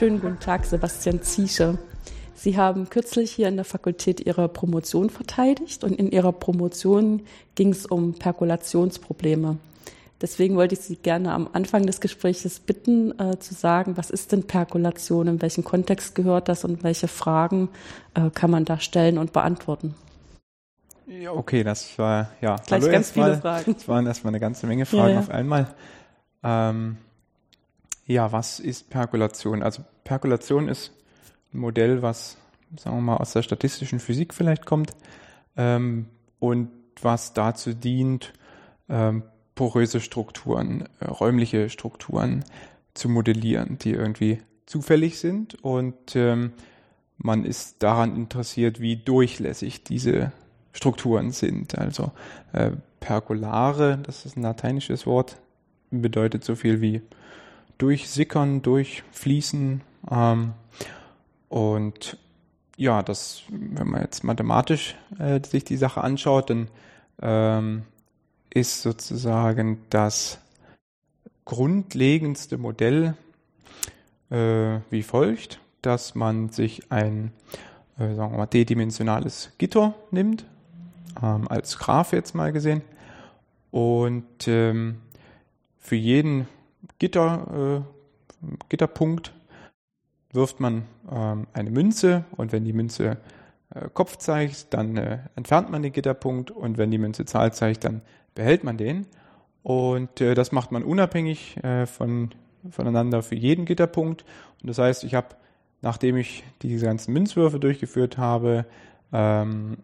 Schönen guten Tag, Sebastian Ziesche. Sie haben kürzlich hier in der Fakultät Ihre Promotion verteidigt und in Ihrer Promotion ging es um Perkulationsprobleme. Deswegen wollte ich Sie gerne am Anfang des Gesprächs bitten, äh, zu sagen, was ist denn Perkulation, in welchen Kontext gehört das und welche Fragen äh, kann man da stellen und beantworten? Ja, okay, das war ja Gleich hallo ganz viele mal. Fragen. Das waren erstmal eine ganze Menge Fragen Ja, ja. auf einmal. Ähm, ja, was ist Perkulation? Also Perkulation ist ein Modell, was, sagen wir mal, aus der statistischen Physik vielleicht kommt ähm, und was dazu dient, ähm, poröse Strukturen, äh, räumliche Strukturen zu modellieren, die irgendwie zufällig sind und ähm, man ist daran interessiert, wie durchlässig diese Strukturen sind. Also äh, perkulare, das ist ein lateinisches Wort, bedeutet so viel wie durchsickern, durchfließen. Ähm, und ja, das, wenn man jetzt mathematisch äh, sich die Sache anschaut, dann ähm, ist sozusagen das grundlegendste Modell äh, wie folgt, dass man sich ein, äh, sagen wir mal, d-dimensionales Gitter nimmt, ähm, als Graph jetzt mal gesehen, und ähm, für jeden Gitter, äh, Gitterpunkt wirft man ähm, eine Münze und wenn die Münze äh, Kopf zeigt, dann äh, entfernt man den Gitterpunkt und wenn die Münze Zahl zeigt, dann behält man den. Und äh, das macht man unabhängig äh, von, voneinander für jeden Gitterpunkt. Und das heißt, ich habe, nachdem ich diese ganzen Münzwürfe durchgeführt habe, ähm,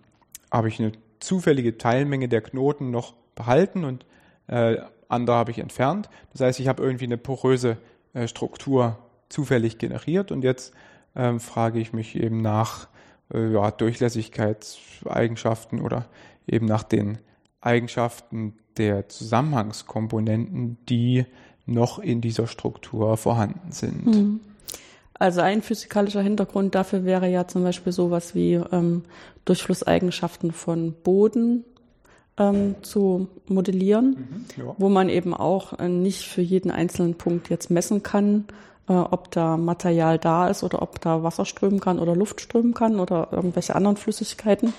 habe ich eine zufällige Teilmenge der Knoten noch behalten und äh, andere habe ich entfernt. Das heißt, ich habe irgendwie eine poröse äh, Struktur zufällig generiert und jetzt ähm, frage ich mich eben nach äh, ja, Durchlässigkeitseigenschaften oder eben nach den Eigenschaften der Zusammenhangskomponenten, die noch in dieser Struktur vorhanden sind. Mhm. Also ein physikalischer Hintergrund dafür wäre ja zum Beispiel sowas wie ähm, Durchflusseigenschaften von Boden ähm, zu modellieren, ja. wo man eben auch äh, nicht für jeden einzelnen Punkt jetzt messen kann, äh, ob da Material da ist oder ob da Wasser strömen kann oder Luft strömen kann oder irgendwelche anderen Flüssigkeiten.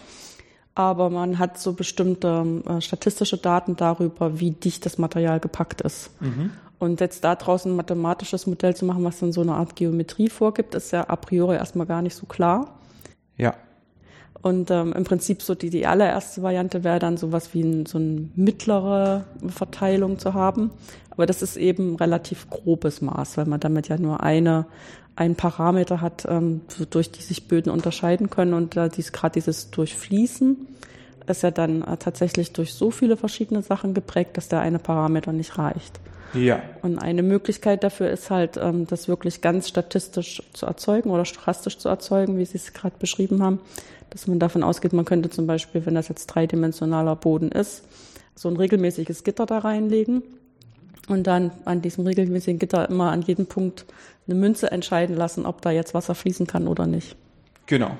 Aber man hat so bestimmte äh, statistische Daten darüber, wie dicht das Material gepackt ist. Und jetzt da draußen ein mathematisches Modell zu machen, was dann so eine Art Geometrie vorgibt, ist ja a priori erstmal gar nicht so klar. Ja, Und ähm, im Prinzip so die, die allererste Variante wäre dann sowas wie ein, so eine mittlere Verteilung zu haben. Aber das ist eben relativ grobes Maß, weil man damit ja nur eine, einen Parameter hat, ähm, so durch die sich Böden unterscheiden können. Und äh, dies, gerade dieses Durchfließen ist ja dann äh, tatsächlich durch so viele verschiedene Sachen geprägt, dass der eine Parameter nicht reicht. ja, Und eine Möglichkeit dafür ist halt, ähm, das wirklich ganz statistisch zu erzeugen oder stochastisch zu erzeugen, wie Sie es gerade beschrieben haben. Dass man davon ausgeht, man könnte zum Beispiel, wenn das jetzt dreidimensionaler Boden ist, so ein regelmäßiges Gitter da reinlegen und dann an diesem regelmäßigen Gitter immer an jedem Punkt eine Münze entscheiden lassen, ob da jetzt Wasser fließen kann oder nicht. genau.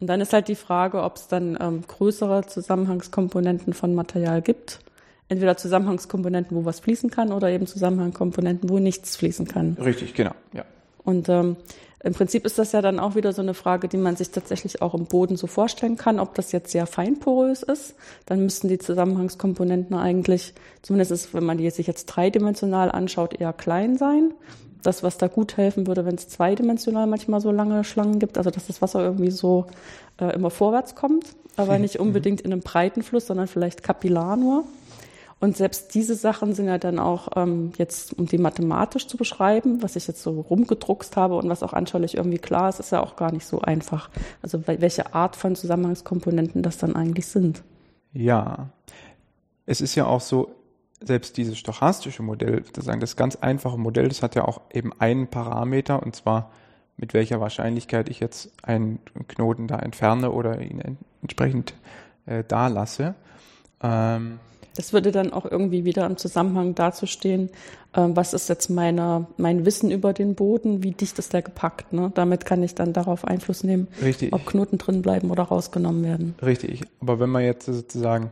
Und dann ist halt die Frage, ob es dann ähm, größere Zusammenhangskomponenten von Material gibt. Entweder Zusammenhangskomponenten, wo was fließen kann, oder eben Zusammenhangskomponenten, wo nichts fließen kann. Richtig, genau. Ja. Und ähm, im Prinzip ist das ja dann auch wieder so eine Frage, die man sich tatsächlich auch im Boden so vorstellen kann, ob das jetzt sehr feinporös ist. Dann müssten die Zusammenhangskomponenten eigentlich, zumindest ist, wenn man die sich jetzt dreidimensional anschaut, eher klein sein. Das, was da gut helfen würde, wenn es zweidimensional manchmal so lange Schlangen gibt, also dass das Wasser irgendwie so äh, immer vorwärts kommt, aber nicht unbedingt in einem breiten Fluss, sondern vielleicht kapillar nur. Und selbst diese Sachen sind ja dann auch ähm, jetzt, um die mathematisch zu beschreiben, was ich jetzt so rumgedruckst habe und was auch anschaulich irgendwie klar ist, ist ja auch gar nicht so einfach. Also wel- welche Art von Zusammenhangskomponenten das dann eigentlich sind. Ja, es ist ja auch so, selbst dieses stochastische Modell, sozusagen das ganz einfache Modell, das hat ja auch eben einen Parameter und zwar mit welcher Wahrscheinlichkeit ich jetzt einen Knoten da entferne oder ihn en entsprechend äh, da lasse. Ähm, Das würde dann auch irgendwie wieder im Zusammenhang dazu stehen, ähm, was ist jetzt meine, mein Wissen über den Boden, wie dicht ist der gepackt. Ne? Damit kann ich dann darauf Einfluss nehmen, richtig. ob Knoten drin bleiben oder rausgenommen werden. Richtig. Aber wenn man jetzt sozusagen,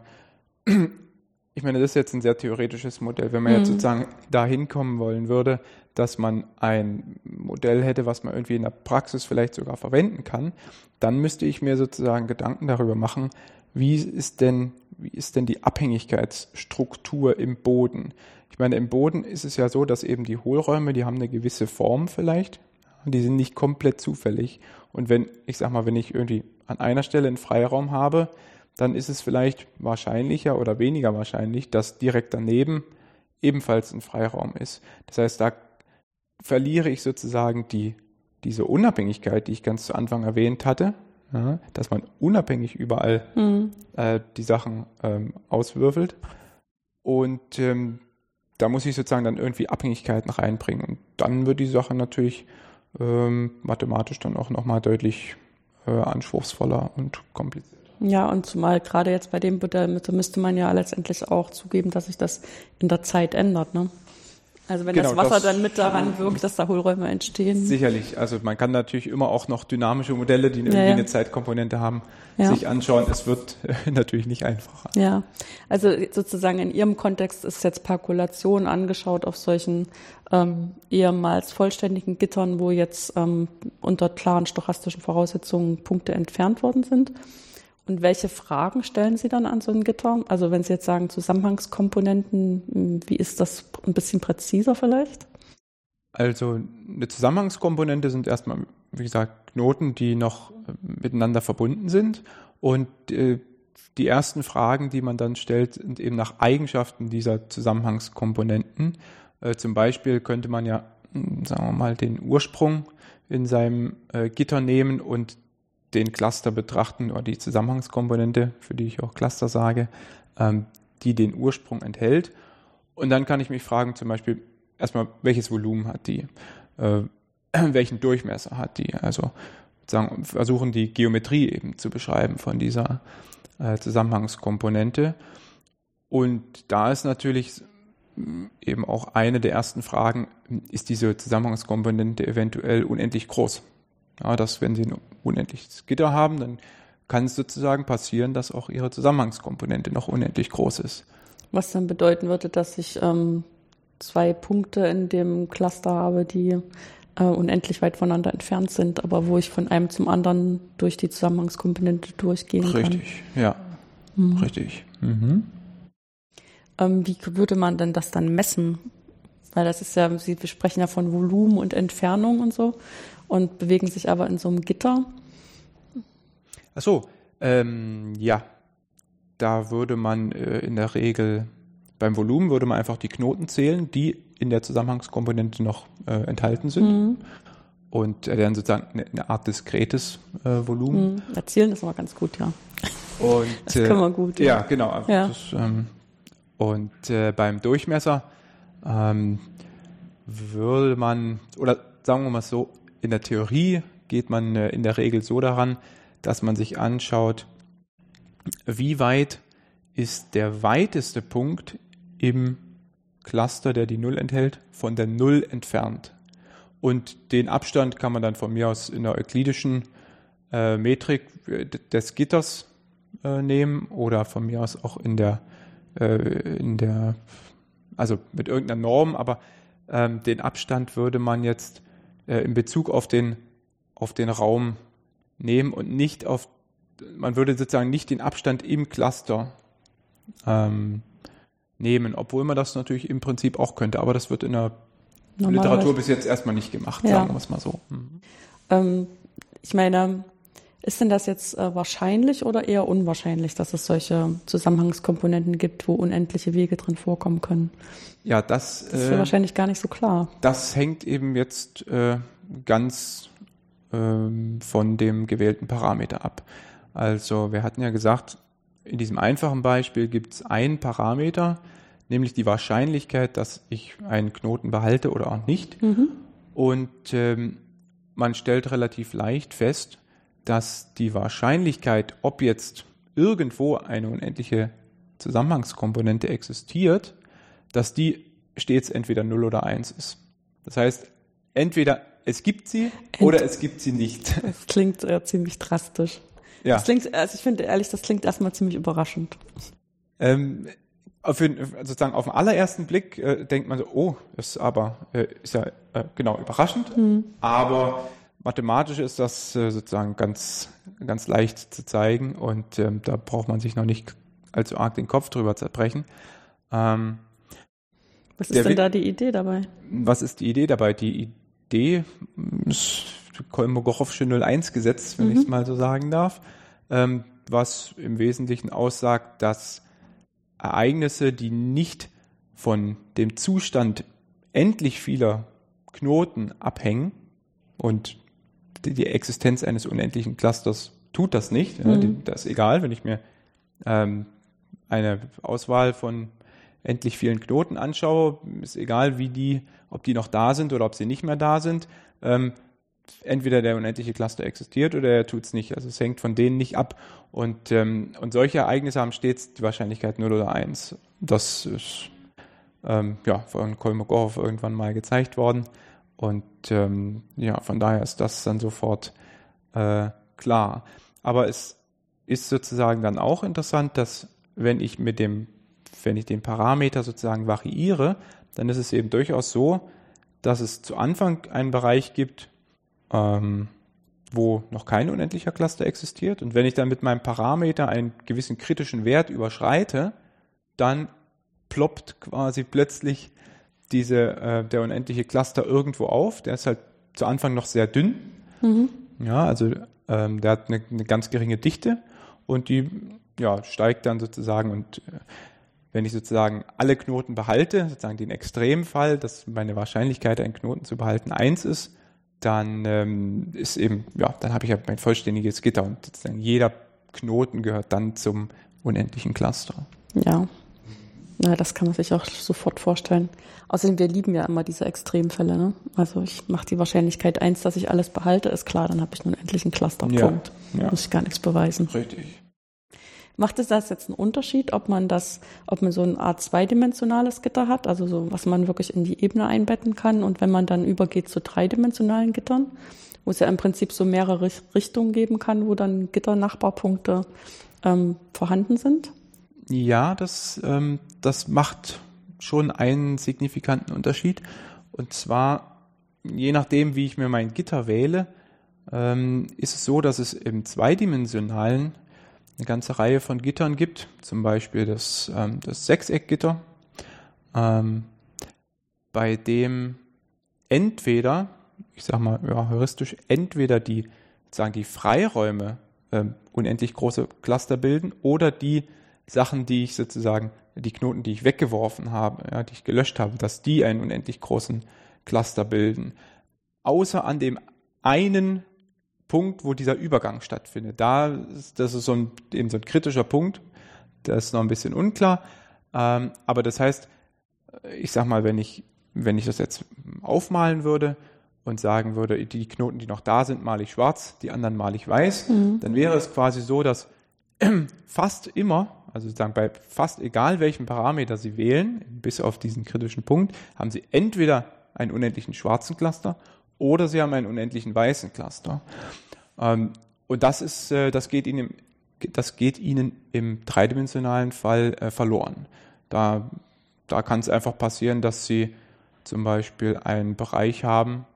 ich meine, das ist jetzt ein sehr theoretisches Modell. Wenn man mhm. jetzt sozusagen dahin kommen wollen würde, dass man ein Modell hätte, was man irgendwie in der Praxis vielleicht sogar verwenden kann, dann müsste ich mir sozusagen Gedanken darüber machen, wie ist denn, wie ist denn die Abhängigkeitsstruktur im Boden? Ich meine, im Boden ist es ja so, dass eben die Hohlräume, die haben eine gewisse Form vielleicht, die sind nicht komplett zufällig. Und wenn, ich sag mal, wenn ich irgendwie an einer Stelle einen Freiraum habe, dann ist es vielleicht wahrscheinlicher oder weniger wahrscheinlich, dass direkt daneben ebenfalls ein Freiraum ist. Das heißt, da verliere ich sozusagen die, diese Unabhängigkeit, die ich ganz zu Anfang erwähnt hatte, ja, dass man unabhängig überall mhm. äh, die Sachen ähm, auswürfelt. Und ähm, da muss ich sozusagen dann irgendwie Abhängigkeiten reinbringen. Und dann wird die Sache natürlich ähm, mathematisch dann auch nochmal deutlich äh, anspruchsvoller und komplizierter. Ja, und zumal gerade jetzt bei dem Modell müsste man ja letztendlich auch zugeben, dass sich das in der Zeit ändert. Ne? Also wenn genau, das Wasser das dann mit daran wirkt, dass da Hohlräume entstehen. Sicherlich. Also man kann natürlich immer auch noch dynamische Modelle, die irgendwie ja, ja. eine Zeitkomponente haben, ja. sich anschauen. Es wird natürlich nicht einfacher. Ja, also sozusagen in Ihrem Kontext ist jetzt Perkulation angeschaut auf solchen ähm, ehemals vollständigen Gittern, wo jetzt ähm, unter klaren stochastischen Voraussetzungen Punkte entfernt worden sind. Und welche Fragen stellen Sie dann an so ein Gitter? Also wenn Sie jetzt sagen Zusammenhangskomponenten, hm, wie ist das ein bisschen präziser vielleicht? Also eine Zusammenhangskomponente sind erstmal, wie gesagt, Knoten, die noch äh, miteinander verbunden sind. Und äh, die ersten Fragen, die man dann stellt, sind eben nach Eigenschaften dieser Zusammenhangskomponenten. Äh, zum Beispiel könnte man ja, hm, sagen wir mal, den Ursprung in seinem Gitter nehmen und den Cluster betrachten oder die Zusammenhangskomponente, für die ich auch Cluster sage, ähm, die den Ursprung enthält. Und dann kann ich mich fragen, zum Beispiel erstmal, welches Volumen hat die, äh, welchen Durchmesser hat die, also sagen, versuchen die Geometrie eben zu beschreiben von dieser äh, Zusammenhangskomponente. Und da ist natürlich eben auch eine der ersten Fragen, ist diese Zusammenhangskomponente eventuell unendlich groß? Ja, dass wenn Sie ein unendliches Gitter haben, dann kann es sozusagen passieren, dass auch Ihre Zusammenhangskomponente noch unendlich groß ist. Was dann bedeuten würde, dass ich ähm, zwei Punkte in dem Cluster habe, die äh, unendlich weit voneinander entfernt sind, aber wo ich von einem zum anderen durch die Zusammenhangskomponente durchgehen Richtig, kann. Richtig, ja. Mhm. Richtig. Mhm. Ähm, wie würde man denn das dann messen? Weil das ist ja, Sie sprechen ja von Volumen und Entfernung und so und bewegen sich aber in so einem Gitter. Ach so, ähm, ja. Da würde man äh, in der Regel beim Volumen würde man einfach die Knoten zählen, die in der Zusammenhangskomponente noch äh, enthalten sind. Mhm. Und äh, dann sozusagen eine, eine Art diskretes äh, Volumen. Mhm. Erzählen ist aber ganz gut, ja. Und, das können wir gut. Ja, ja genau. Ja. Das, ähm, und äh, beim Durchmesser ähm, würde man, oder sagen wir mal so, in der Theorie geht man äh, in der Regel so daran, dass man sich anschaut, wie weit ist der weiteste Punkt im Cluster, der die Null enthält, von der Null entfernt. Und den Abstand kann man dann von mir aus in der euklidischen äh, Metrik äh, des Gitters äh, nehmen oder von mir aus auch in der, äh, in der also mit irgendeiner Norm, aber ähm, den Abstand würde man jetzt äh, in Bezug auf den, auf den Raum nehmen und nicht auf, man würde sozusagen nicht den Abstand im Cluster ähm, nehmen, obwohl man das natürlich im Prinzip auch könnte, aber das wird in der Literatur bis jetzt erstmal nicht gemacht, ja. sagen wir es mal so. Mhm. Ähm, ich meine, ist denn das jetzt äh, wahrscheinlich oder eher unwahrscheinlich, dass es solche Zusammenhangskomponenten gibt, wo unendliche Wege drin vorkommen können? Ja, das, das ist äh, wahrscheinlich gar nicht so klar. Das hängt eben jetzt äh, ganz ähm, von dem gewählten Parameter ab. Also wir hatten ja gesagt, in diesem einfachen Beispiel gibt es einen Parameter, nämlich die Wahrscheinlichkeit, dass ich einen Knoten behalte oder auch nicht. Mhm. Und ähm, man stellt relativ leicht fest, dass die Wahrscheinlichkeit, ob jetzt irgendwo eine unendliche Zusammenhangskomponente existiert, dass die stets entweder 0 oder 1 ist. Das heißt, entweder es gibt sie Ent oder es gibt sie nicht. Das klingt äh, ziemlich drastisch. Ja. Das klingt, also ich finde ehrlich, das klingt erstmal ziemlich überraschend. Ähm, auf, sozusagen auf den allerersten Blick äh, denkt man so, oh, das ist aber äh, ist ja äh, genau überraschend, mhm. aber mathematisch ist das äh, sozusagen ganz ganz leicht zu zeigen und ähm, da braucht man sich noch nicht allzu arg den Kopf drüber zerbrechen. Ähm, was ist denn da die Idee dabei? Was ist die Idee dabei? Die Idee ist Kolmogorowsche 01-Gesetz, wenn mhm. ich es mal so sagen darf, ähm, was im Wesentlichen aussagt, dass Ereignisse, die nicht von dem Zustand endlich vieler Knoten abhängen und die Existenz eines unendlichen Clusters tut das nicht. Mhm. das ist egal, wenn ich mir ähm, eine Auswahl von endlich vielen Knoten anschaue, ist egal, wie die, ob die noch da sind oder ob sie nicht mehr da sind. Ähm, entweder der unendliche Cluster existiert oder er tut es nicht. Also es hängt von denen nicht ab. Und, ähm, und solche Ereignisse haben stets die Wahrscheinlichkeit 0 oder 1. Das ist ähm, ja, von Kolmogorov irgendwann mal gezeigt worden. Und ähm, ja, von daher ist das dann sofort äh, klar. Aber es ist sozusagen dann auch interessant, dass wenn ich mit dem, wenn ich den Parameter sozusagen variiere, dann ist es eben durchaus so, dass es zu Anfang einen Bereich gibt, ähm, wo noch kein unendlicher Cluster existiert. Und wenn ich dann mit meinem Parameter einen gewissen kritischen Wert überschreite, dann ploppt quasi plötzlich diese, äh, der unendliche Cluster irgendwo auf. Der ist halt zu Anfang noch sehr dünn. Mhm. Ja, also ähm, der hat eine, eine, ganz geringe Dichte und die ja, steigt dann sozusagen und äh, wenn ich sozusagen alle Knoten behalte, sozusagen den Extremfall, dass meine Wahrscheinlichkeit, einen Knoten zu behalten, eins ist, dann ähm, ist eben, ja, dann habe ich ja mein vollständiges Gitter und sozusagen jeder Knoten gehört dann zum unendlichen Cluster. Ja. Na, das kann man sich auch sofort vorstellen. Außerdem, wir lieben ja immer diese Extremfälle. Ne? Also ich mache die Wahrscheinlichkeit eins, dass ich alles behalte, ist klar, dann habe ich einen endlichen Clusterpunkt. Ja, ja. Muss ich gar nichts beweisen. Richtig. Macht es das jetzt einen Unterschied, ob man das, ob man so eine Art zweidimensionales Gitter hat, also so, was man wirklich in die Ebene einbetten kann und wenn man dann übergeht zu dreidimensionalen Gittern, wo es ja im Prinzip so mehrere Richtungen geben kann, wo dann Gitternachbarpunkte ähm, vorhanden sind? Ja, das, ähm, das macht schon einen signifikanten Unterschied. Und zwar, je nachdem, wie ich mir mein Gitter wähle, ähm, ist es so, dass es im zweidimensionalen eine ganze Reihe von Gittern gibt, zum Beispiel das, ähm, das Sechseckgitter, ähm, bei dem entweder, ich sag mal ja, heuristisch, entweder die, sagen die Freiräume ähm, unendlich große Cluster bilden oder die Sachen, die ich sozusagen, die Knoten, die ich weggeworfen habe, ja, die ich gelöscht habe, dass die einen unendlich großen Cluster bilden. Außer an dem einen Punkt, wo dieser Übergang stattfindet. Da ist, das ist so ein, eben so ein kritischer Punkt. Das ist noch ein bisschen unklar. Ähm, aber das heißt, ich sag mal, wenn ich, wenn ich das jetzt aufmalen würde und sagen würde, die Knoten, die noch da sind, male ich schwarz, die anderen male ich weiß, mhm. dann wäre es quasi so, dass fast immer, also sozusagen bei fast egal welchem Parameter Sie wählen, bis auf diesen kritischen Punkt, haben Sie entweder einen unendlichen schwarzen Cluster oder sie haben einen unendlichen weißen Cluster. Ähm, und das ist, äh, das geht ihnen, das geht ihnen im dreidimensionalen Fall äh, verloren. Da, da kann es einfach passieren, dass sie zum Beispiel einen Bereich haben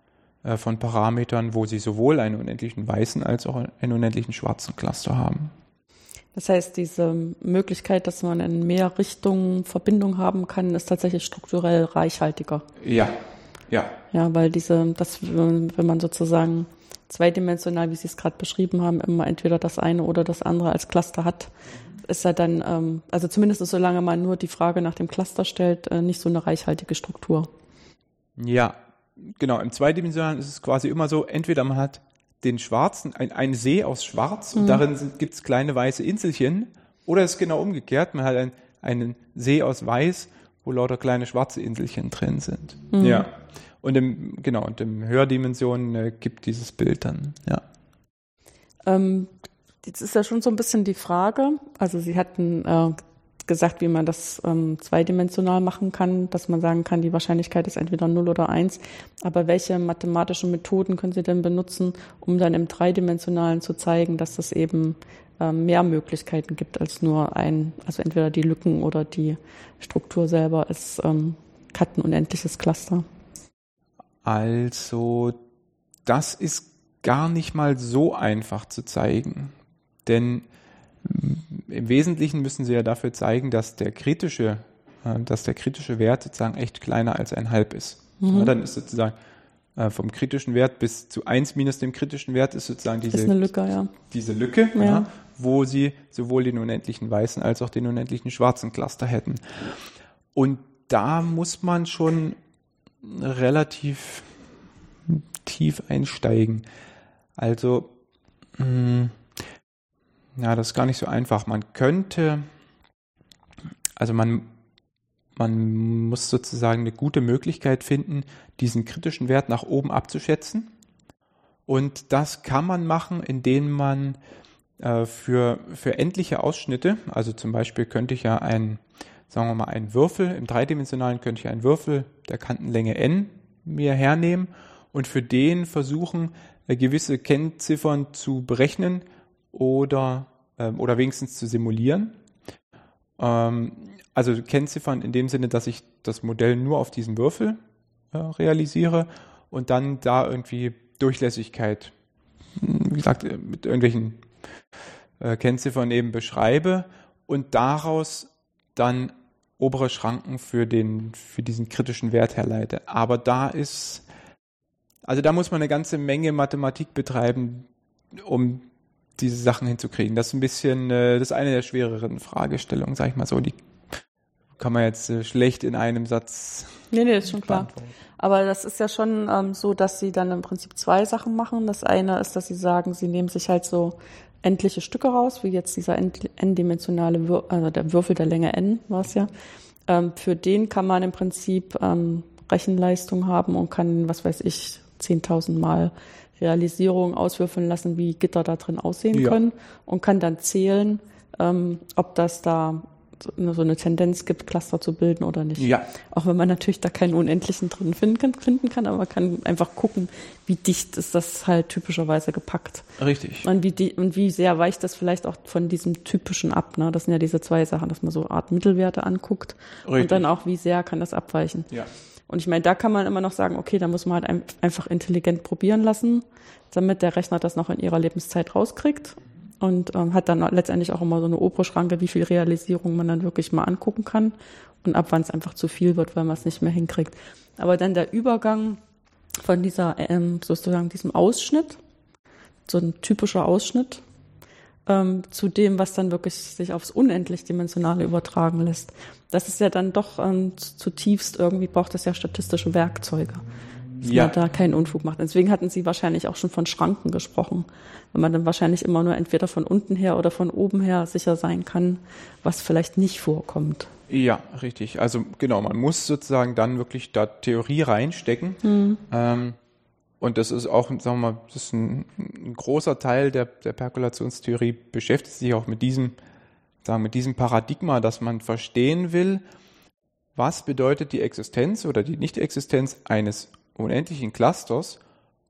äh, von Parametern, wo sie sowohl einen unendlichen weißen als auch einen unendlichen schwarzen Cluster haben. Das heißt, diese Möglichkeit, dass man in mehr Richtungen Verbindung haben kann, ist tatsächlich strukturell reichhaltiger. Ja, ja. Ja, weil diese, das, wenn man sozusagen zweidimensional, wie Sie es gerade beschrieben haben, immer entweder das eine oder das andere als Cluster hat, ist ja dann, ähm, also zumindest solange man nur die Frage nach dem Cluster stellt, äh, nicht so eine reichhaltige Struktur. Ja, genau. Im zweidimensionalen ist es quasi immer so, entweder man hat den schwarzen, ein, ein See aus Schwarz mhm. und darin gibt es kleine weiße Inselchen, oder es ist genau umgekehrt, man hat ein, einen See aus Weiß wo lauter kleine schwarze Inselchen drin sind. Mhm. Ja. Und im, genau, und im Hördimensionen äh, gibt dieses Bild dann, ja. Ähm, jetzt ist ja schon so ein bisschen die Frage, also Sie hatten äh, gesagt, wie man das ähm, zweidimensional machen kann, dass man sagen kann, die Wahrscheinlichkeit ist entweder 0 oder 1. Aber welche mathematischen Methoden können Sie denn benutzen, um dann im dreidimensionalen zu zeigen, dass es eben ähm, mehr Möglichkeiten gibt als nur ein, also entweder die Lücken oder die Struktur selber ist ähm, hat ein unendliches Cluster. Also, das ist gar nicht mal so einfach zu zeigen. Denn im Wesentlichen müssen Sie ja dafür zeigen, dass der kritische, äh, dass der kritische Wert sozusagen echt kleiner als ein Halb ist. Mhm. Ja, dann ist sozusagen äh, vom kritischen Wert bis zu 1 minus dem kritischen Wert ist sozusagen diese, ist Lücke, ja. diese Lücke, ja. Wo Sie sowohl den unendlichen weißen als auch den unendlichen schwarzen Cluster hätten. Und da muss man schon relativ tief einsteigen. Also, mh, hm, ja, das ist gar nicht so einfach. Man könnte, also man, man muss sozusagen eine gute Möglichkeit finden, diesen kritischen Wert nach oben abzuschätzen. Und das kann man machen, indem man äh, für, für endliche Ausschnitte, also zum Beispiel könnte ich ja einen, sagen wir mal, einen Würfel, im dreidimensionalen könnte ich einen Würfel der Kantenlänge n mir hernehmen und für den versuchen, äh, gewisse Kennziffern zu berechnen, oder, ähm, oder wenigstens zu simulieren. Ähm, also Kennziffern in dem Sinne, dass ich das Modell nur auf diesen Würfel äh, realisiere und dann da irgendwie Durchlässigkeit, hm, wie gesagt, äh, mit irgendwelchen äh, Kennziffern eben beschreibe und daraus dann obere Schranken für den, für diesen kritischen Wert herleite. Aber da ist, also da muss man eine ganze Menge Mathematik betreiben, um diese Sachen hinzukriegen. Das ist ein bisschen, äh, das ist eine der schwereren Fragestellungen, sag ich mal so. Die kann man jetzt äh, schlecht in einem Satz. Nee, nee, ist schon klar. Aber das ist ja schon ähm, so, dass sie dann im Prinzip zwei Sachen machen. Das eine ist, dass sie sagen, sie nehmen sich halt so endliche Stücke raus, wie jetzt dieser n-dimensionale, Wür also der Würfel der Länge n war es ja. Ähm, für den kann man im Prinzip ähm, Rechenleistung haben und kann, was weiß ich, 10.000 Mal Realisierung auswürfeln lassen, wie Gitter da drin aussehen ja. können und kann dann zählen, ähm, ob das da so eine Tendenz gibt, Cluster zu bilden oder nicht. Ja. Auch wenn man natürlich da keinen unendlichen drin finden kann, finden kann, aber man kann einfach gucken, wie dicht ist das halt typischerweise gepackt. Richtig. Und wie, die, und wie sehr weicht das vielleicht auch von diesem typischen ab. Ne? Das sind ja diese zwei Sachen, dass man so Art Mittelwerte anguckt Richtig. und dann auch, wie sehr kann das abweichen. Ja. Und ich meine, da kann man immer noch sagen, okay, da muss man halt einfach intelligent probieren lassen, damit der Rechner das noch in ihrer Lebenszeit rauskriegt und ähm, hat dann letztendlich auch immer so eine obere Schranke, wie viel Realisierung man dann wirklich mal angucken kann und ab wann es einfach zu viel wird, weil man es nicht mehr hinkriegt. Aber dann der Übergang von dieser ähm, sozusagen diesem Ausschnitt, so ein typischer Ausschnitt ähm, zu dem, was dann wirklich sich aufs unendlich Dimensionale übertragen lässt. Das ist ja dann doch ähm, zutiefst irgendwie braucht es ja statistische Werkzeuge, dass ja. man da keinen Unfug macht. Deswegen hatten Sie wahrscheinlich auch schon von Schranken gesprochen, wenn man dann wahrscheinlich immer nur entweder von unten her oder von oben her sicher sein kann, was vielleicht nicht vorkommt. Ja, richtig. Also genau, man muss sozusagen dann wirklich da Theorie reinstecken. Mhm. Ähm, und das ist auch, sagen wir mal, das ist ein, ein großer Teil der, der Perkulationstheorie, beschäftigt sich auch mit diesem, sagen, mit diesem Paradigma, dass man verstehen will, was bedeutet die Existenz oder die Nicht-Existenz eines unendlichen Clusters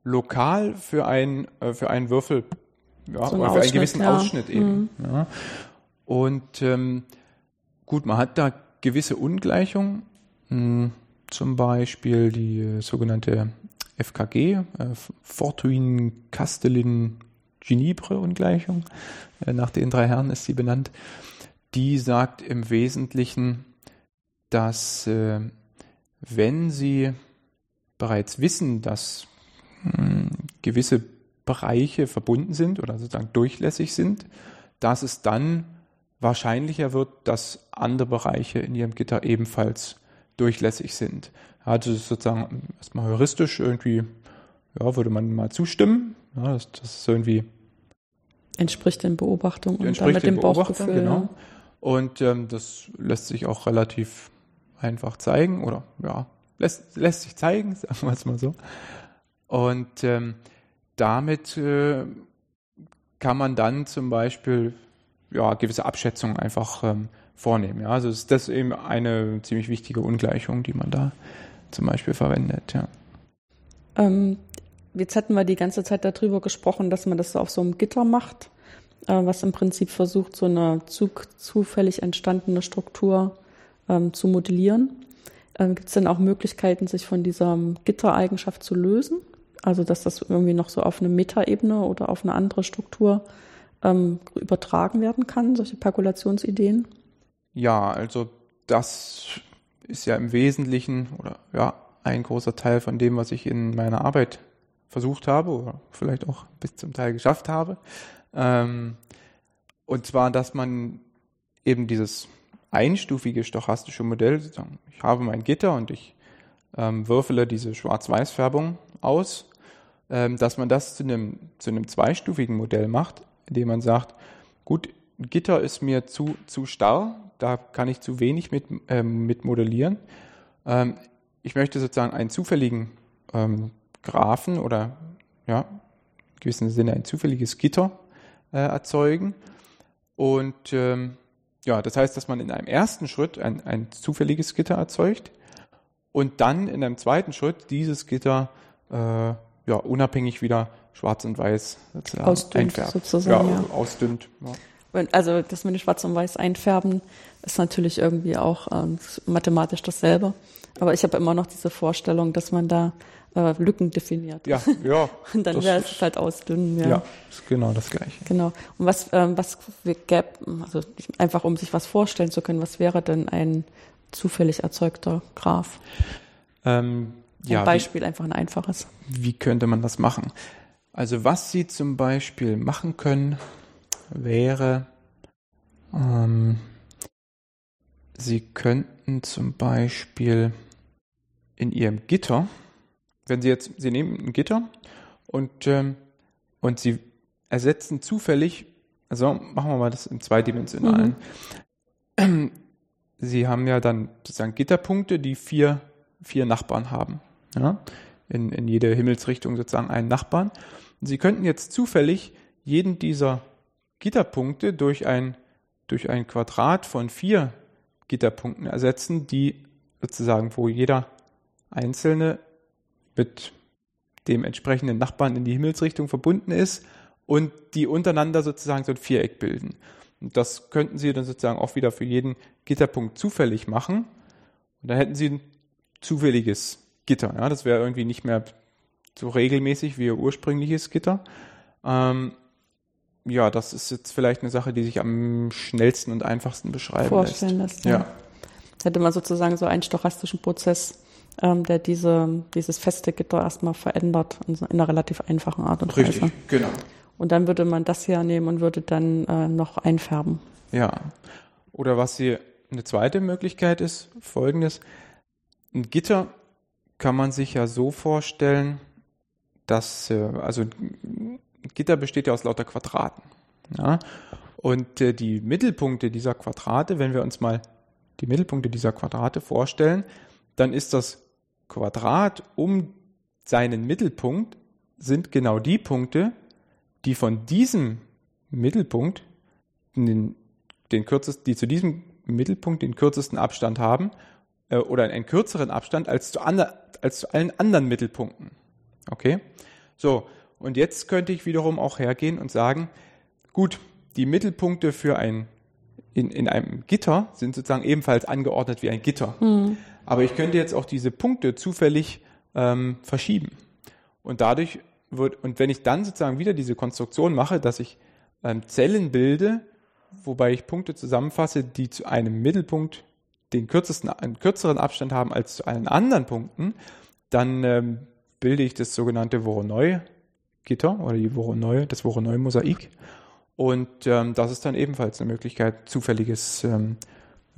lokal für, ein, äh, für einen Würfel ja, so oder für einen gewissen ja. Ausschnitt eben. Mhm. Ja. Und ähm, gut, man hat da gewisse Ungleichungen, hm, zum Beispiel die äh, sogenannte FKG, äh, Fortuin-Castellin-Ginibre-Ungleichung, äh, nach den drei Herren ist sie benannt, die sagt im Wesentlichen, dass äh, wenn Sie bereits wissen, dass mh, hm, gewisse Bereiche verbunden sind oder sozusagen durchlässig sind, dass es dann wahrscheinlicher wird, dass andere Bereiche in Ihrem Gitter ebenfalls durchlässig sind. Also sozusagen erstmal heuristisch irgendwie, ja, würde man mal zustimmen. Ja, das, das ist irgendwie entspricht den Beobachtungen und damit dem Bauchgefühl. Genau. Und ähm, das lässt sich auch relativ einfach zeigen oder ja, lässt, lässt sich zeigen, sagen wir es mal so. Und ähm, damit äh, kann man dann zum Beispiel ja, gewisse Abschätzungen einfach ähm, vornehmen. Ja, also ist das eben eine ziemlich wichtige Ungleichung, die man da zum Beispiel verwendet. Ja. Ähm, jetzt hatten wir die ganze Zeit darüber gesprochen, dass man das so auf so einem Gitter macht, äh, was im Prinzip versucht, so eine zu, zufällig entstandene Struktur ähm, zu modellieren. Ähm, Gibt es denn auch Möglichkeiten, sich von dieser Gittereigenschaft zu lösen? Also dass das irgendwie noch so auf eine Metaebene oder auf eine andere Struktur ähm, übertragen werden kann, solche Perkulationsideen? Ja, also das ist ja im Wesentlichen oder ja ein großer Teil von dem, was ich in meiner Arbeit versucht habe oder vielleicht auch bis zum Teil geschafft habe. Ähm, und zwar, dass man eben dieses einstufige stochastische Modell, ich habe mein Gitter und ich ähm, würfele diese Schwarz-Weiß-Färbung aus, ähm, dass man das zu einem, zu einem zweistufigen Modell macht, indem man sagt, gut, Gitter ist mir zu, zu starr, da kann ich zu wenig mit, ähm, mit modellieren. Ähm, ich möchte sozusagen einen zufälligen ähm, Graphen oder ja, in gewissem Sinne ein zufälliges Gitter äh, erzeugen. Und ähm, ja, das heißt, dass man in einem ersten Schritt ein, ein zufälliges Gitter erzeugt und dann in einem zweiten Schritt dieses Gitter äh, ja, unabhängig wieder schwarz und weiß sozusagen ausdünnt, einfärbt. Sozusagen, ja, ja. ausdünnt. Ja. Also das mit dem Schwarz und Weiß einfärben ist natürlich irgendwie auch ähm, mathematisch dasselbe. Aber ich habe immer noch diese Vorstellung, dass man da äh, Lücken definiert. Ja, ja. und dann wäre es halt ausdünnen. Ja. ja, ist genau das Gleiche. Genau. Und was, ähm, was gäbe, also einfach um sich was vorstellen zu können, was wäre denn ein zufällig erzeugter Graph? Ähm, ja, ein Beispiel, wie, einfach ein einfaches. Wie könnte man das machen? Also was Sie zum Beispiel machen können, wäre, ähm, Sie könnten zum Beispiel in Ihrem Gitter, wenn Sie jetzt, Sie nehmen ein Gitter und, ähm, und Sie ersetzen zufällig, also machen wir mal das im zweidimensionalen. Mhm. Sie haben ja dann sozusagen Gitterpunkte, die vier, vier Nachbarn haben. Ja? In, in jede Himmelsrichtung sozusagen einen Nachbarn. Und Sie könnten jetzt zufällig jeden dieser Gitterpunkte durch ein, durch ein Quadrat von vier Gitterpunkten ersetzen, die sozusagen, wo jeder einzelne mit dem entsprechenden Nachbarn in die Himmelsrichtung verbunden ist und die untereinander sozusagen so ein Viereck bilden. Und das könnten Sie dann sozusagen auch wieder für jeden Gitterpunkt zufällig machen. Und dann hätten Sie ein zufälliges Gitter. Ja, das wäre irgendwie nicht mehr so regelmäßig wie Ihr ursprüngliches Gitter. Ähm, ja, das ist jetzt vielleicht eine Sache, die sich am schnellsten und einfachsten beschreiben Vorstellen lässt. Vorstellen lässt, ja. Hätte man sozusagen so einen stochastischen Prozess, ähm, der diese, dieses feste Gitter erstmal verändert in, in einer relativ einfachen Art und Richtig, Weise. Richtig, genau. Und dann würde man das hier nehmen und würde dann äh, noch einfärben. Ja. Oder was hier eine zweite Möglichkeit ist, folgendes. Ein Gitter kann man sich ja so vorstellen, dass, äh, also Gitter besteht ja aus lauter Quadraten. Ja? Und äh, die Mittelpunkte dieser Quadrate, wenn wir uns mal die Mittelpunkte dieser Quadrate vorstellen, dann ist das Quadrat um seinen Mittelpunkt sind genau die Punkte, die von diesem Mittelpunkt den, den kürzesten, die zu diesem Mittelpunkt den kürzesten Abstand haben äh, oder einen kürzeren Abstand als zu, andre, als zu allen anderen Mittelpunkten. Okay? So, und jetzt könnte ich wiederum auch hergehen und sagen, gut, die Mittelpunkte für ein in, in einem Gitter sind sozusagen ebenfalls angeordnet wie ein Gitter. Mhm. Aber ich könnte jetzt auch diese Punkte zufällig ähm, verschieben. Und dadurch wird, und wenn ich dann sozusagen wieder diese Konstruktion mache, dass ich ähm, Zellen bilde, wobei ich Punkte zusammenfasse, die zu einem Mittelpunkt den kürzesten, einen kürzeren Abstand haben als zu allen anderen Punkten, dann ähm, bilde ich das sogenannte Voronoi Gitter oder die Voronoi, das Voronoi-Mosaik. Und ähm, das ist dann ebenfalls eine Möglichkeit, zufälliges, ähm,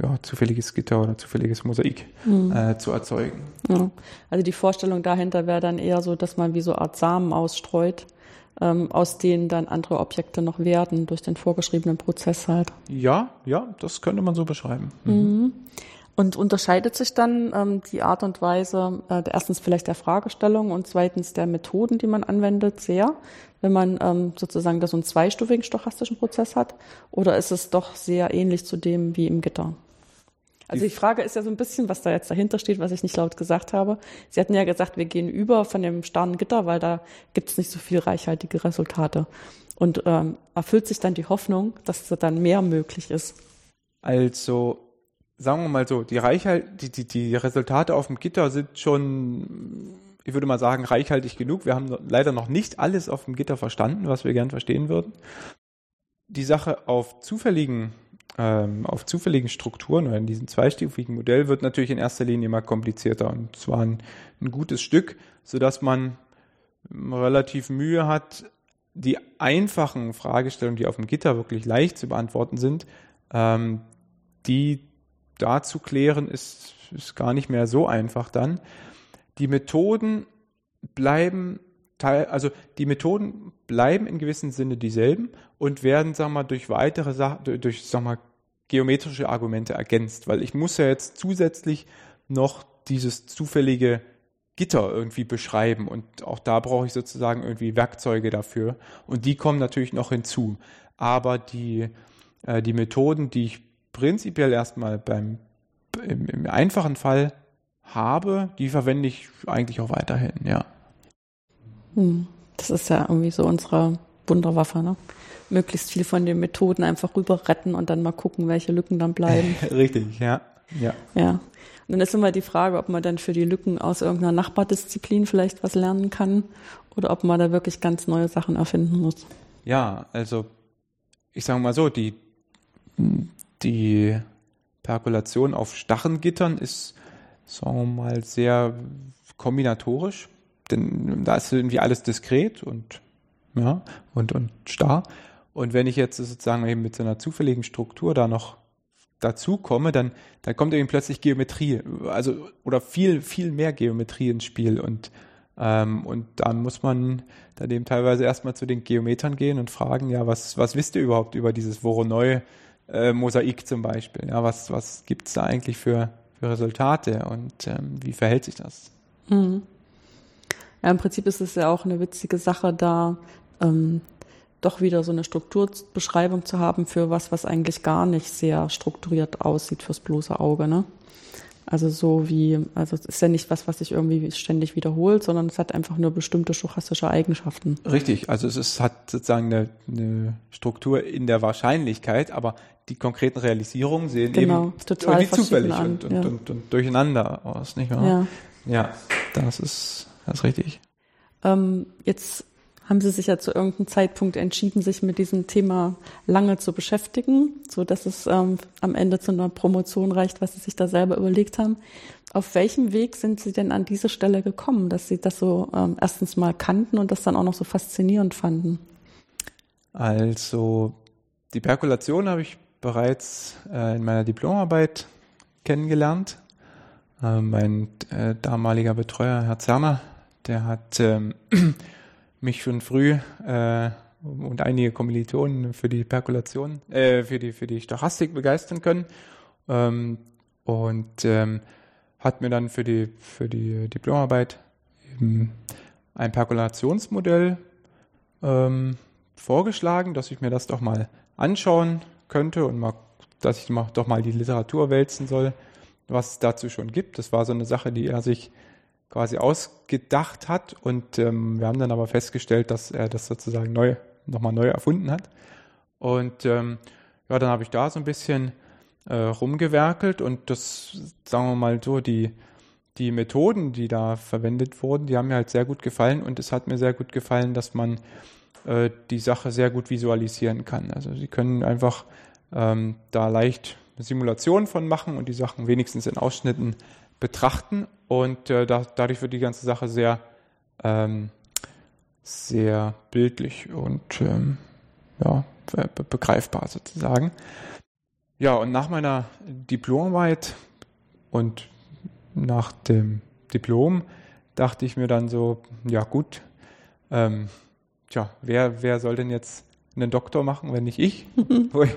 ja, zufälliges Gitter oder zufälliges Mosaik mhm. äh, zu erzeugen. Ja. Also die Vorstellung dahinter wäre dann eher so, dass man wie so eine Art Samen ausstreut, ähm, aus denen dann andere Objekte noch werden durch den vorgeschriebenen Prozess halt. Ja, ja, das könnte man so beschreiben. Mhm. Und unterscheidet sich dann ähm, die Art und Weise, äh, erstens vielleicht der Fragestellung und zweitens der Methoden, die man anwendet, sehr, wenn man ähm, sozusagen da so einen zweistufigen stochastischen Prozess hat? Oder ist es doch sehr ähnlich zu dem wie im Gitter? Also die Frage ist ja so ein bisschen, was da jetzt dahinter steht, was ich nicht laut gesagt habe. Sie hatten ja gesagt, wir gehen über von dem starren Gitter, weil da gibt es nicht so viel reichhaltige Resultate. Und ähm, erfüllt sich dann die Hoffnung, dass da dann mehr möglich ist. Also sagen wir mal so, die, Reichhalt, die, die, die Resultate auf dem Gitter sind schon, ich würde mal sagen, reichhaltig genug. Wir haben leider noch nicht alles auf dem Gitter verstanden, was wir gern verstehen würden. Die Sache auf zufälligen, ähm, auf zufälligen Strukturen oder in diesem zweistufigen Modell wird natürlich in erster Linie immer komplizierter und zwar ein, ein gutes Stück, sodass man relativ Mühe hat, die einfachen Fragestellungen, die auf dem Gitter wirklich leicht zu beantworten sind, ähm, die da zu klären, ist, ist gar nicht mehr so einfach dann. Die Methoden bleiben Teil, also die Methoden bleiben in gewissem Sinne dieselben und werden, sagen wir mal, durch weitere Sachen, durch, sagen wir geometrische Argumente ergänzt, weil ich muss ja jetzt zusätzlich noch dieses zufällige Gitter irgendwie beschreiben und auch da brauche ich sozusagen irgendwie Werkzeuge dafür und die kommen natürlich noch hinzu. Aber die, äh, die Methoden, die ich prinzipiell erstmal beim im, im einfachen Fall habe, die verwende ich eigentlich auch weiterhin, ja. Hm. Das ist ja irgendwie so unsere Wunderwaffe, ne? Möglichst viel von den Methoden einfach rüber retten und dann mal gucken, welche Lücken dann bleiben. Richtig, ja. Ja. Ja. Und dann ist immer die Frage, ob man dann für die Lücken aus irgendeiner Nachbardisziplin vielleicht was lernen kann oder ob man da wirklich ganz neue Sachen erfinden muss. Ja, also ich sage mal so, die die Perkulation auf starren Gittern ist, sagen wir mal, sehr kombinatorisch, denn da ist irgendwie alles diskret und, ja, und, und starr. Und wenn ich jetzt sozusagen eben mit so einer zufälligen Struktur da noch dazu komme, dann, dann kommt eben plötzlich Geometrie, also oder viel, viel mehr Geometrie ins Spiel. Und ähm, und dann muss man dann eben teilweise erstmal zu den Geometern gehen und fragen, ja, was, was wisst ihr überhaupt über dieses Voronoi äh, Mosaik zum Beispiel. Ja, was was gibt es da eigentlich für, für Resultate und ähm, wie verhält sich das? Mhm. Ja, im Prinzip ist es ja auch eine witzige Sache, da ähm, doch wieder so eine Strukturbeschreibung zu haben für was, was eigentlich gar nicht sehr strukturiert aussieht fürs bloße Auge. Ne? Also so wie, also es ist ja nicht was, was sich irgendwie ständig wiederholt, sondern es hat einfach nur bestimmte stochastische Eigenschaften. Richtig, also es ist, hat sozusagen eine, eine Struktur in der Wahrscheinlichkeit, aber die konkreten Realisierungen sehen genau, eben total irgendwie zufällig an, und, und, ja. und, und, durcheinander aus, nicht wahr? Ja, ja das ist, das ist richtig. Ähm, jetzt haben Sie sich ja zu irgendeinem Zeitpunkt entschieden, sich mit diesem Thema lange zu beschäftigen, so dass es ähm, am Ende zu einer Promotion reicht, was Sie sich da selber überlegt haben. Auf welchem Weg sind Sie denn an diese Stelle gekommen, dass Sie das so ähm, erstens mal kannten und das dann auch noch so faszinierend fanden? Also die Perkulation habe ich bereits äh, in meiner Diplomarbeit kennengelernt. Äh, mein äh, damaliger Betreuer, Herr Zerner, der hat ähm, mich schon früh äh, und einige Kommilitonen für die Perkulation, äh, für die für die Stochastik begeistern können ähm, und ähm, hat mir dann für die für die Diplomarbeit eben ein Perkulationsmodell ähm, vorgeschlagen, dass ich mir das doch mal anschauen könnte und mal, dass ich doch mal die Literatur wälzen soll, was es dazu schon gibt. Das war so eine Sache, die er sich quasi ausgedacht hat und ähm, wir haben dann aber festgestellt, dass er das sozusagen neu, nochmal neu erfunden hat. Und ähm, ja, dann habe ich da so ein bisschen äh, rumgewerkelt und das, sagen wir mal so, die, die Methoden, die da verwendet wurden, die haben mir halt sehr gut gefallen und es hat mir sehr gut gefallen, dass man äh, die Sache sehr gut visualisieren kann. Also Sie können einfach ähm, da leicht Simulationen von machen und die Sachen wenigstens in Ausschnitten betrachten und äh, da, dadurch wird die ganze Sache sehr, ähm, sehr bildlich und ähm, ja, be begreifbar sozusagen. Ja, und nach meiner Diplomarbeit und nach dem Diplom dachte ich mir dann so, ja gut, ähm, tja, wer, wer soll denn jetzt einen Doktor machen, wenn nicht ich, wo ich,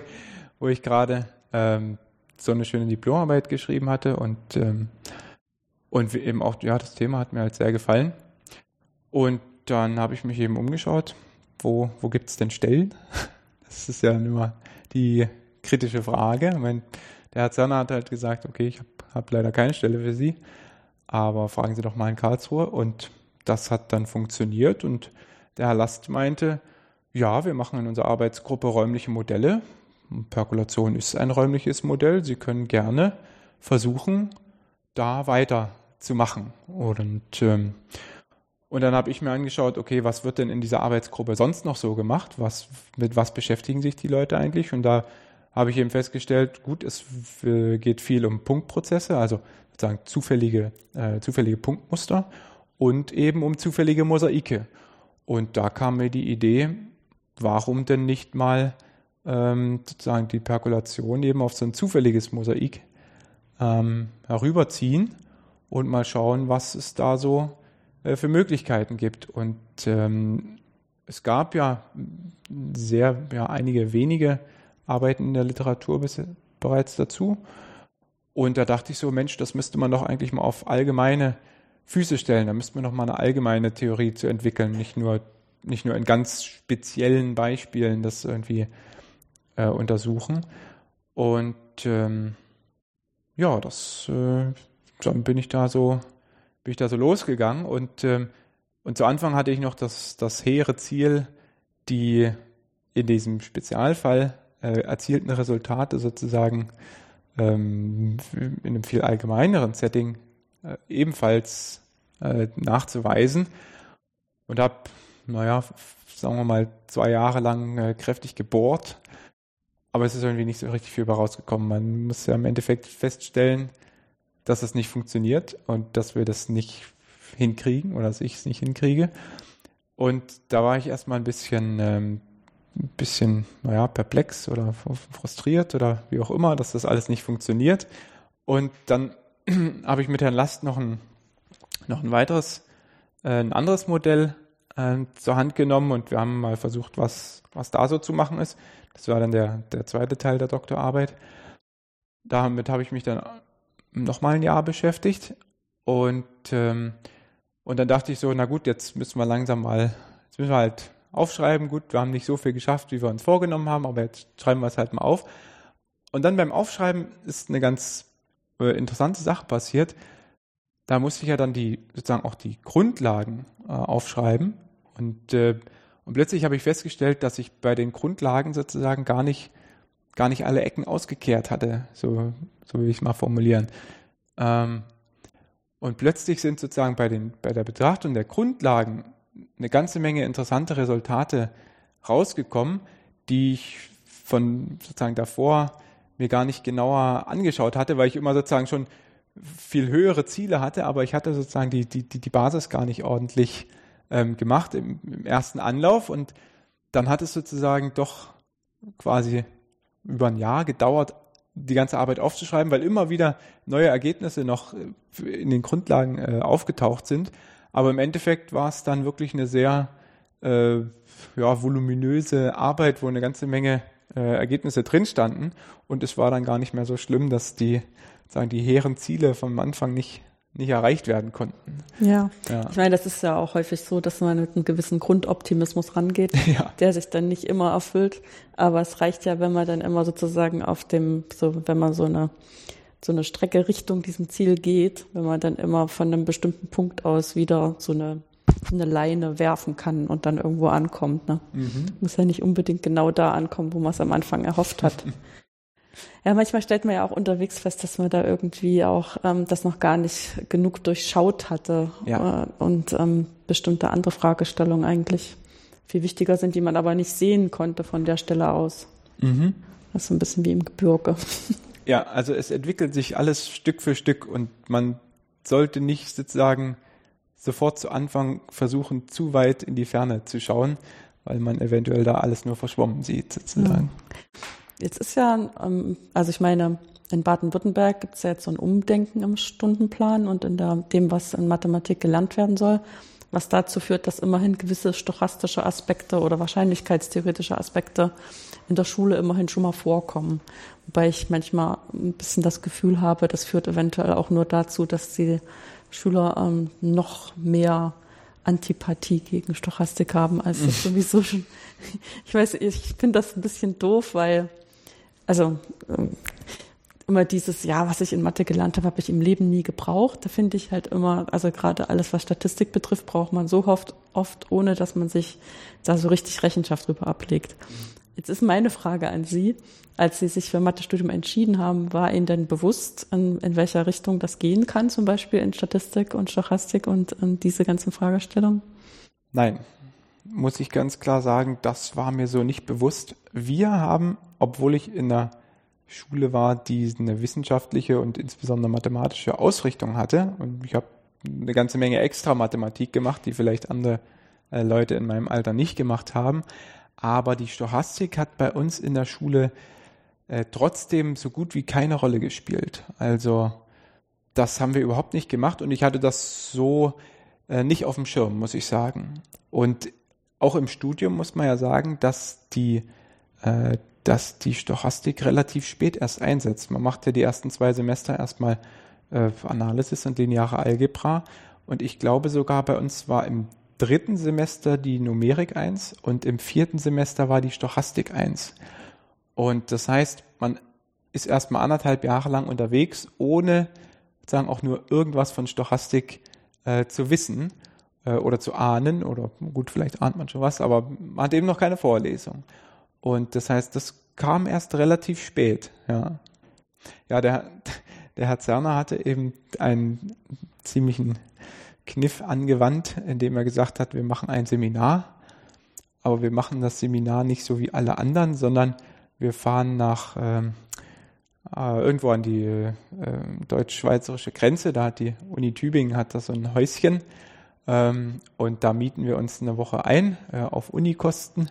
wo ich gerade ähm, so eine schöne Diplomarbeit geschrieben hatte und, ähm, und eben auch, ja, das Thema hat mir halt sehr gefallen. Und dann habe ich mich eben umgeschaut, wo, wo gibt es denn Stellen? Das ist ja immer die kritische Frage. Ich der Herr Zerner hat halt gesagt, okay, ich habe hab leider keine Stelle für Sie, aber fragen Sie doch mal in Karlsruhe. Und das hat dann funktioniert und der Herr Last meinte, ja, wir machen in unserer Arbeitsgruppe räumliche Modelle. Perkulation ist ein räumliches Modell. Sie können gerne versuchen, da weiterzumachen. Und, ähm, und dann habe ich mir angeschaut, okay, was wird denn in dieser Arbeitsgruppe sonst noch so gemacht? Was, mit was beschäftigen sich die Leute eigentlich? Und da habe ich eben festgestellt, gut, es geht viel um Punktprozesse, also sozusagen zufällige, äh, zufällige Punktmuster und eben um zufällige Mosaike. Und da kam mir die Idee, warum denn nicht mal ähm, sozusagen die Perkulation eben auf so ein zufälliges Mosaik ähm, herüberziehen und mal schauen, was es da so äh, für Möglichkeiten gibt. Und ähm, es gab ja sehr, ja, einige wenige Arbeiten in der Literatur bis, bereits dazu. Und da dachte ich so, Mensch, das müsste man doch eigentlich mal auf allgemeine Füße stellen. Da müsste man noch mal eine allgemeine Theorie zu entwickeln, nicht nur, nicht nur in ganz speziellen Beispielen das irgendwie äh, untersuchen. Und ähm, ja, das äh, dann bin ich da so, bin ich da so losgegangen. Und, ähm, und zu Anfang hatte ich noch das, das hehre Ziel, die in diesem Spezialfall äh, erzielten Resultate sozusagen ähm, in einem viel allgemeineren Setting äh, ebenfalls äh, nachzuweisen. Und habe, naja, sagen wir mal, zwei Jahre lang äh, kräftig gebohrt, aber es ist irgendwie nicht so richtig viel bei rausgekommen. Man muss ja im Endeffekt feststellen, dass es nicht funktioniert und dass wir das nicht hinkriegen oder dass ich es nicht hinkriege. Und da war ich erstmal ein bisschen ähm, ein bisschen, naja, perplex oder frustriert oder wie auch immer, dass das alles nicht funktioniert. Und dann habe ich mit Herrn Last noch ein, noch ein weiteres, äh, ein anderes Modell äh, zur Hand genommen und wir haben mal versucht, was, was da so zu machen ist. Das war dann der, der zweite Teil der Doktorarbeit. Damit habe ich mich dann nochmal ein Jahr beschäftigt und, ähm, und dann dachte ich so, na gut, jetzt müssen wir langsam mal, jetzt müssen wir halt aufschreiben, gut, wir haben nicht so viel geschafft, wie wir uns vorgenommen haben, aber jetzt schreiben wir es halt mal auf. Und dann beim Aufschreiben ist eine ganz äh, interessante Sache passiert. Da musste ich ja dann die sozusagen auch die Grundlagen äh, aufschreiben. Und, äh, und plötzlich habe ich festgestellt, dass ich bei den Grundlagen sozusagen gar nicht, gar nicht alle Ecken ausgekehrt hatte, so, so will ich es mal formulieren. Ähm, und plötzlich sind sozusagen bei, den, bei der Betrachtung der Grundlagen eine ganze Menge interessante Resultate rausgekommen, die ich von sozusagen davor mir gar nicht genauer angeschaut hatte, weil ich immer sozusagen schon viel höhere Ziele hatte, aber ich hatte sozusagen die, die, die Basis gar nicht ordentlich ähm, gemacht im, im ersten Anlauf und dann hat es sozusagen doch quasi über ein Jahr gedauert, die ganze Arbeit aufzuschreiben, weil immer wieder neue Ergebnisse noch äh, in den Grundlagen äh, aufgetaucht sind. Aber im Endeffekt war es dann wirklich eine sehr äh, ja, voluminöse Arbeit, wo eine ganze Menge äh, Ergebnisse drin standen. Und es war dann gar nicht mehr so schlimm, dass die, sagen, die hehren Ziele vom Anfang nicht, nicht erreicht werden konnten. Ja. ja. ich meine, das ist ja auch häufig so, dass man mit einem gewissen Grundoptimismus rangeht, ja. der sich dann nicht immer erfüllt. Aber es reicht ja, wenn man dann immer sozusagen auf dem, so wenn man so eine so eine Strecke Richtung diesem Ziel geht, wenn man dann immer von einem bestimmten Punkt aus wieder so eine, eine Leine werfen kann und dann irgendwo ankommt. Ne? Mhm. Muss ja nicht unbedingt genau da ankommen, wo man es am Anfang erhofft hat. ja, manchmal stellt man ja auch unterwegs fest, dass man da irgendwie auch ähm, das noch gar nicht genug durchschaut hatte ja. äh, und ähm, bestimmte andere Fragestellungen eigentlich viel wichtiger sind, die man aber nicht sehen konnte von der Stelle aus. Mhm. Das ist so ein bisschen wie im Gebirge. Ja, also es entwickelt sich alles Stück für Stück und man sollte nicht sozusagen sofort zu Anfang versuchen, zu weit in die Ferne zu schauen, weil man eventuell da alles nur verschwommen sieht, sozusagen. Jetzt ist ja, ähm, also ich meine, in Baden-Württemberg gibt es ja jetzt so ein Umdenken im Stundenplan und in der, dem, was in Mathematik gelernt werden soll, was dazu führt, dass immerhin gewisse stochastische Aspekte oder wahrscheinlichkeitstheoretische Aspekte in der Schule immerhin schon mal vorkommen. Wobei ich manchmal ein bisschen das Gefühl habe, das führt eventuell auch nur dazu, dass die Schüler ähm, noch mehr Antipathie gegen Stochastik haben, als das sowieso schon. Ich weiß, ich finde das ein bisschen doof, weil, also ähm, immer dieses, ja, was ich in Mathe gelernt habe, habe ich im Leben nie gebraucht. Da finde ich halt immer, also gerade alles, was Statistik betrifft, braucht man so oft, oft, ohne dass man sich da so richtig Rechenschaft drüber ablegt. Jetzt ist meine Frage an Sie, als Sie sich für Mathestudium entschieden haben, war Ihnen denn bewusst, in, in welcher Richtung das gehen kann, zum Beispiel in Statistik und Stochastik und, und diese ganzen Fragestellungen? Nein, muss ich ganz klar sagen, das war mir so nicht bewusst. Wir haben, obwohl ich in der Schule war, die eine wissenschaftliche und insbesondere mathematische Ausrichtung hatte. Und ich habe eine ganze Menge extra Mathematik gemacht, die vielleicht andere äh, Leute in meinem Alter nicht gemacht haben. Aber die Stochastik hat bei uns in der Schule äh, trotzdem so gut wie keine Rolle gespielt. Also das haben wir überhaupt nicht gemacht und ich hatte das so äh, nicht auf dem Schirm, muss ich sagen. Und auch im Studium muss man ja sagen, dass die äh, dass die Stochastik relativ spät erst einsetzt. Man macht ja die ersten zwei Semester erstmal äh, Analysis und lineare Algebra. Und ich glaube sogar bei uns war im dritten Semester die Numerik 1 und im vierten Semester war die Stochastik 1. Und das heißt, man ist erstmal anderthalb Jahre lang unterwegs, ohne sagen auch nur irgendwas von Stochastik äh, zu wissen äh, oder zu ahnen. Oder gut, vielleicht ahnt man schon was, aber man hat eben noch keine Vorlesung. Und das heißt, das kam erst relativ spät. Ja, ja der, der Herr Zerner hatte eben einen ziemlichen Kniff angewandt, indem er gesagt hat, wir machen ein Seminar, aber wir machen das Seminar nicht so wie alle anderen, sondern wir fahren nach ähm, äh, irgendwo an die äh, deutsch-schweizerische Grenze. Da hat die Uni Tübingen hat da so ein Häuschen ähm, und da mieten wir uns eine Woche ein äh, auf Unikosten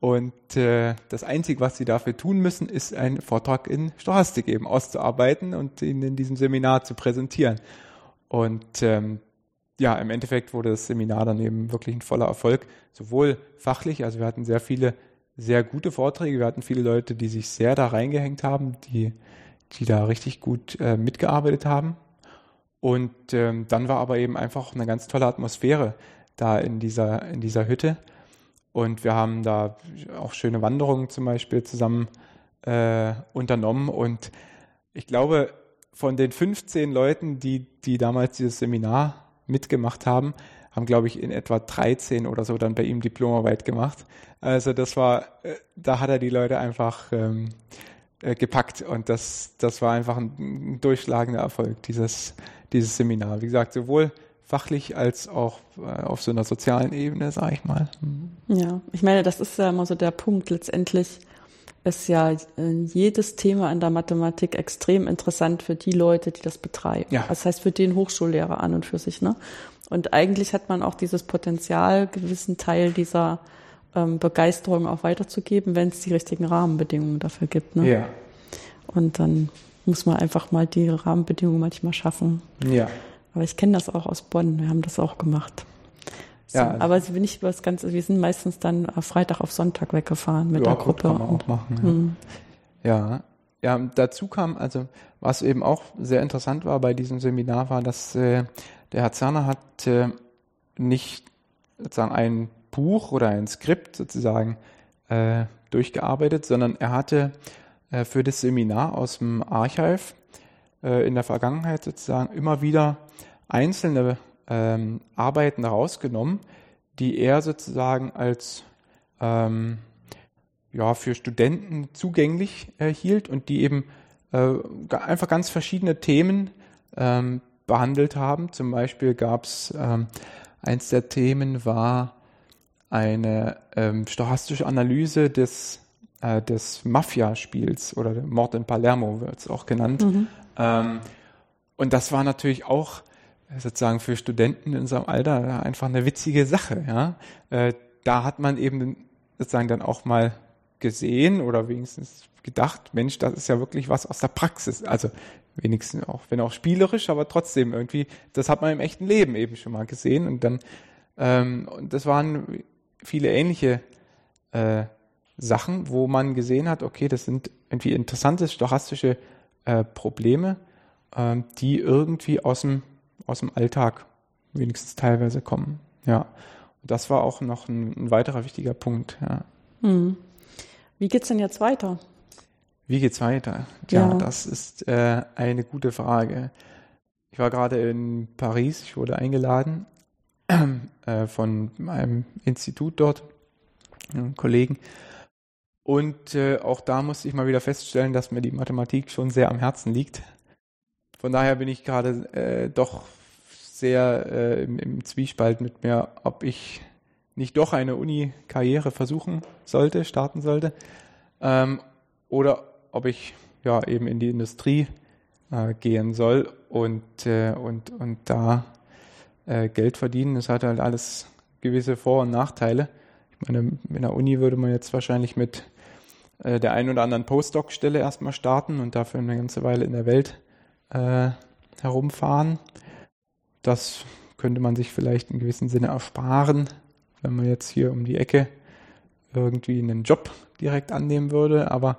und äh, das Einzige, was sie dafür tun müssen, ist einen Vortrag in Stochastik eben auszuarbeiten und ihn in diesem Seminar zu präsentieren. Und ähm, ja, im Endeffekt wurde das Seminar dann eben wirklich ein voller Erfolg, sowohl fachlich, also wir hatten sehr viele sehr gute Vorträge, wir hatten viele Leute, die sich sehr da reingehängt haben, die, die da richtig gut äh, mitgearbeitet haben. Und ähm, dann war aber eben einfach eine ganz tolle Atmosphäre da in dieser, in dieser Hütte. Und wir haben da auch schöne Wanderungen zum Beispiel zusammen äh, unternommen. Und ich glaube, von den 15 Leuten, die, die damals dieses Seminar mitgemacht haben, haben, glaube ich, in etwa 13 oder so dann bei ihm Diplomarbeit gemacht. Also das war, äh, da hat er die Leute einfach ähm, äh, gepackt und das, das war einfach ein, ein durchschlagender Erfolg, dieses, dieses Seminar. Wie gesagt, sowohl fachlich als auch äh, auf so einer sozialen Ebene, sage ich mal. Ja, ich meine, das ist ja immer so der Punkt. Letztendlich ist ja äh, jedes Thema in der Mathematik extrem interessant für die Leute, die das betreiben. Ja. Das heißt für den Hochschullehrer an und für sich. Ne? Und eigentlich hat man auch dieses Potenzial, gewissen Teil dieser ähm, Begeisterung auch weiterzugeben, wenn es die richtigen Rahmenbedingungen dafür gibt. Ne? Ja. Und dann muss man einfach mal die Rahmenbedingungen manchmal schaffen. Ja. Aber ich kenne das auch aus Bonn. Wir haben das auch gemacht. So, ja, also aber wir nicht über das Ganze, wir sind meistens dann Freitag auf Sonntag weggefahren mit ja, der Gruppe. Kann man auch machen. Ja. Hm. ja. ja, dazu kam, also was eben auch sehr interessant war bei diesem Seminar, war, dass äh, der Herr Zerner hat äh, nicht sozusagen ein Buch oder ein Skript sozusagen äh, durchgearbeitet, sondern er hatte äh, für das Seminar aus dem Archiv äh, in der Vergangenheit sozusagen immer wieder einzelne ähm, Arbeiten rausgenommen, die er sozusagen als ähm, ja, für Studenten zugänglich äh, hielt und die eben äh, einfach ganz verschiedene Themen ähm, behandelt haben. Zum Beispiel gab es ähm, eins der Themen war eine ähm, stochastische Analyse des, äh, des Mafia-Spiels oder Mord in Palermo wird es auch genannt. Mhm. Ähm, und das war natürlich auch sozusagen für Studenten in unserem Alter einfach eine witzige Sache. Ja? Äh, da hat man eben sozusagen dann auch mal gesehen oder wenigstens gedacht, Mensch, das ist ja wirklich was aus der Praxis. Also wenigstens auch, wenn auch spielerisch, aber trotzdem irgendwie, das hat man im echten Leben eben schon mal gesehen. Und dann, ähm, und das waren viele ähnliche äh, Sachen, wo man gesehen hat, okay, das sind irgendwie interessante stochastische äh, Probleme, äh, die irgendwie aus dem, aus dem Alltag wenigstens teilweise kommen. Ja. Und das war auch noch ein, ein weiterer wichtiger Punkt. Ja. Hm. Wie geht's denn jetzt weiter? Wie geht's weiter? Tja, ja. das ist äh, eine gute Frage. Ich war gerade in Paris, ich wurde eingeladen äh, von einem Institut dort, einem Kollegen. Und äh, auch da musste ich mal wieder feststellen, dass mir die Mathematik schon sehr am Herzen liegt. Von daher bin ich gerade äh, doch sehr äh, im, im, Zwiespalt mit mir, ob ich nicht doch eine Uni-Karriere versuchen sollte, starten sollte, ähm, oder ob ich ja eben in die Industrie äh, gehen soll und, äh, und, und da äh, Geld verdienen. Das hat halt alles gewisse Vor- und Nachteile. Ich meine, in der Uni würde man jetzt wahrscheinlich mit äh, der einen oder anderen Postdoc-Stelle erstmal starten und dafür eine ganze Weile in der Welt äh, herumfahren. Das könnte man sich vielleicht in gewissem Sinne ersparen, wenn man jetzt hier um die Ecke irgendwie einen Job direkt annehmen würde. Aber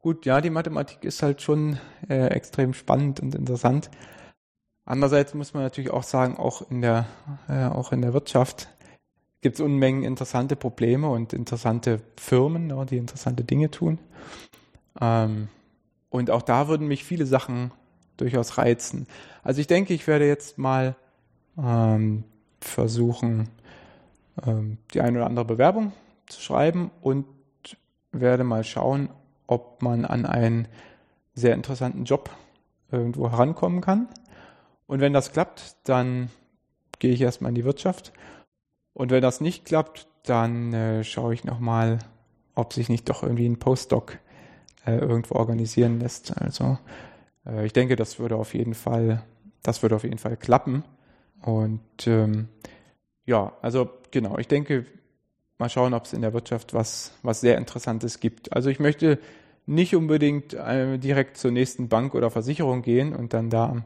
gut, ja, die Mathematik ist halt schon äh, extrem spannend und interessant. Andererseits muss man natürlich auch sagen, auch in der, äh, auch in der Wirtschaft gibt es Unmengen interessante Probleme und interessante Firmen, ne, die interessante Dinge tun. Ähm, und auch da würden mich viele Sachen durchaus reizen. Also ich denke, ich werde jetzt mal ähm, versuchen, ähm, die eine oder andere Bewerbung zu schreiben und werde mal schauen, ob man an einen sehr interessanten Job irgendwo herankommen kann. Und wenn das klappt, dann gehe ich erstmal in die Wirtschaft. Und wenn das nicht klappt, dann äh, schaue ich nochmal, ob sich nicht doch irgendwie ein Postdoc äh, irgendwo organisieren lässt. Also äh, ich denke, das würde auf jeden Fall, das würde auf jeden Fall klappen. Und ähm, ja, also genau, ich denke, mal schauen, ob es in der Wirtschaft was, was sehr Interessantes gibt. Also ich möchte nicht unbedingt äh, direkt zur nächsten Bank oder Versicherung gehen und dann da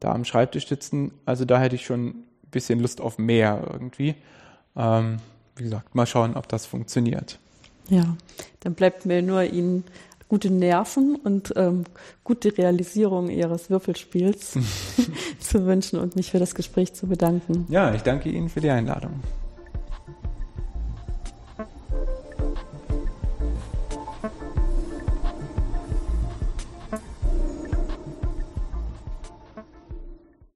da am Schreibtisch sitzen. Also da hätte ich schon ein bisschen Lust auf mehr irgendwie. Ähm, wie gesagt, mal schauen, ob das funktioniert. Ja, dann bleibt mir nur Ihnen gute Nerven und ähm, gute Realisierung Ihres Würfelspiels zu wünschen und mich für das Gespräch zu bedanken. Ja, ich danke Ihnen für die Einladung.